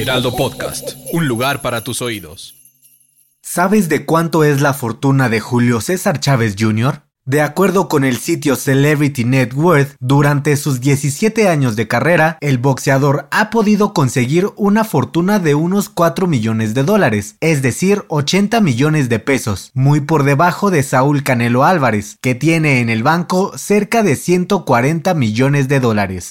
Heraldo Podcast, un lugar para tus oídos. ¿Sabes de cuánto es la fortuna de Julio César Chávez Jr.? De acuerdo con el sitio Celebrity Net Worth, durante sus 17 años de carrera, el boxeador ha podido conseguir una fortuna de unos 4 millones de dólares, es decir, 80 millones de pesos, muy por debajo de Saúl Canelo Álvarez, que tiene en el banco cerca de 140 millones de dólares.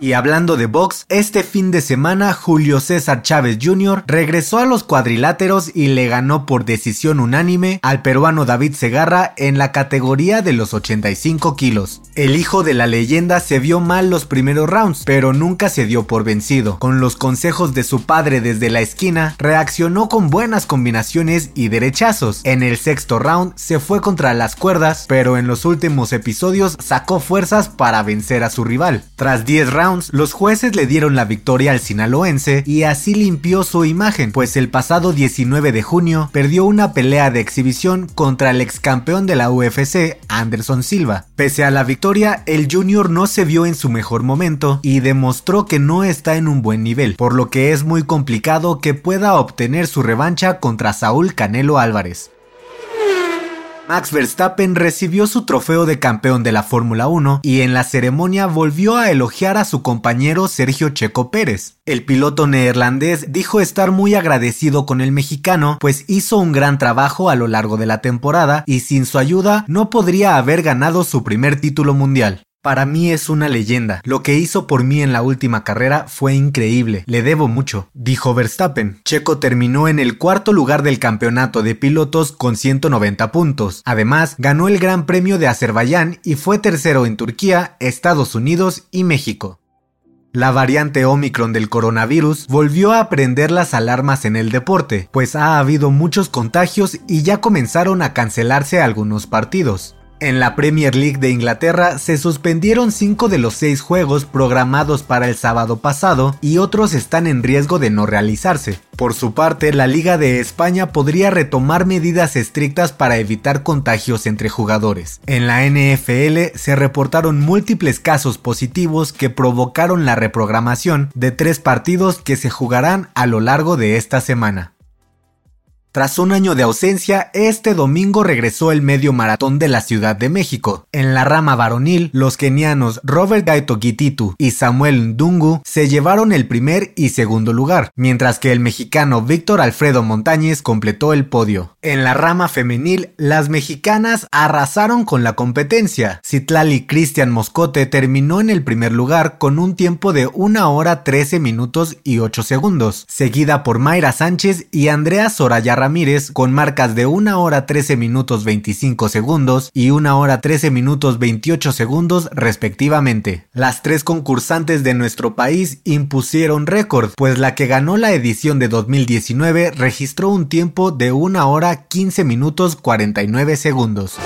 Y hablando de box, este fin de semana Julio César Chávez Jr. regresó a los cuadriláteros y le ganó por decisión unánime al peruano David Segarra en la categoría de los 85 kilos. El hijo de la leyenda se vio mal los primeros rounds, pero nunca se dio por vencido. Con los consejos de su padre desde la esquina, reaccionó con buenas combinaciones y derechazos. En el sexto round se fue contra las cuerdas, pero en los últimos episodios sacó fuerzas para vencer a su rival. Tras 10 rounds, los jueces le dieron la victoria al sinaloense y así limpió su imagen, pues el pasado 19 de junio perdió una pelea de exhibición contra el ex campeón de la UFC, Anderson Silva. Pese a la victoria, el Junior no se vio en su mejor momento y demostró que no está en un buen nivel, por lo que es muy complicado que pueda obtener su revancha contra Saúl Canelo Álvarez. Max Verstappen recibió su trofeo de campeón de la Fórmula 1 y en la ceremonia volvió a elogiar a su compañero Sergio Checo Pérez. El piloto neerlandés dijo estar muy agradecido con el mexicano, pues hizo un gran trabajo a lo largo de la temporada y sin su ayuda no podría haber ganado su primer título mundial. Para mí es una leyenda. Lo que hizo por mí en la última carrera fue increíble. Le debo mucho, dijo Verstappen. Checo terminó en el cuarto lugar del campeonato de pilotos con 190 puntos. Además, ganó el Gran Premio de Azerbaiyán y fue tercero en Turquía, Estados Unidos y México. La variante Omicron del coronavirus volvió a prender las alarmas en el deporte, pues ha habido muchos contagios y ya comenzaron a cancelarse algunos partidos. En la Premier League de Inglaterra se suspendieron 5 de los 6 juegos programados para el sábado pasado y otros están en riesgo de no realizarse. Por su parte, la Liga de España podría retomar medidas estrictas para evitar contagios entre jugadores. En la NFL se reportaron múltiples casos positivos que provocaron la reprogramación de tres partidos que se jugarán a lo largo de esta semana. Tras un año de ausencia, este domingo regresó el medio maratón de la Ciudad de México. En la rama varonil, los kenianos Robert Gaito Gititu y Samuel Ndungu se llevaron el primer y segundo lugar, mientras que el mexicano Víctor Alfredo Montañez completó el podio. En la rama femenil, las mexicanas arrasaron con la competencia. Citlali Cristian Moscote terminó en el primer lugar con un tiempo de 1 hora 13 minutos y 8 segundos, seguida por Mayra Sánchez y Andrea Soraya Ramírez con marcas de 1 hora 13 minutos 25 segundos y 1 hora 13 minutos 28 segundos respectivamente. Las tres concursantes de nuestro país impusieron récord, pues la que ganó la edición de 2019 registró un tiempo de 1 hora 15 minutos 49 segundos.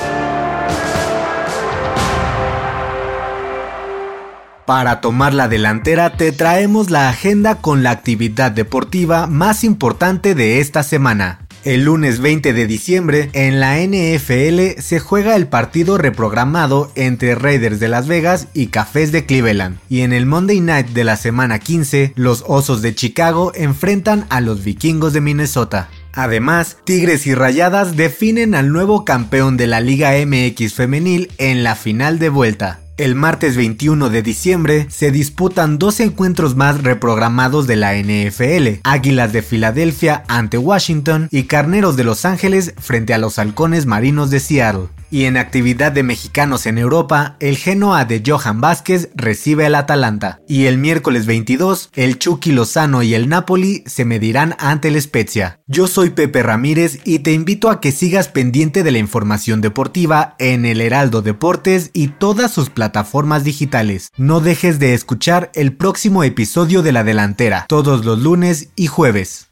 Para tomar la delantera te traemos la agenda con la actividad deportiva más importante de esta semana. El lunes 20 de diciembre, en la NFL se juega el partido reprogramado entre Raiders de Las Vegas y Cafés de Cleveland. Y en el Monday Night de la semana 15, los Osos de Chicago enfrentan a los Vikingos de Minnesota. Además, Tigres y Rayadas definen al nuevo campeón de la Liga MX femenil en la final de vuelta. El martes 21 de diciembre se disputan dos encuentros más reprogramados de la NFL, Águilas de Filadelfia ante Washington y Carneros de Los Ángeles frente a los Halcones Marinos de Seattle. Y en actividad de mexicanos en Europa, el Genoa de Johan Vázquez recibe al Atalanta. Y el miércoles 22, el Chucky Lozano y el Napoli se medirán ante el Spezia. Yo soy Pepe Ramírez y te invito a que sigas pendiente de la información deportiva en el Heraldo Deportes y todas sus plataformas digitales. No dejes de escuchar el próximo episodio de La Delantera, todos los lunes y jueves.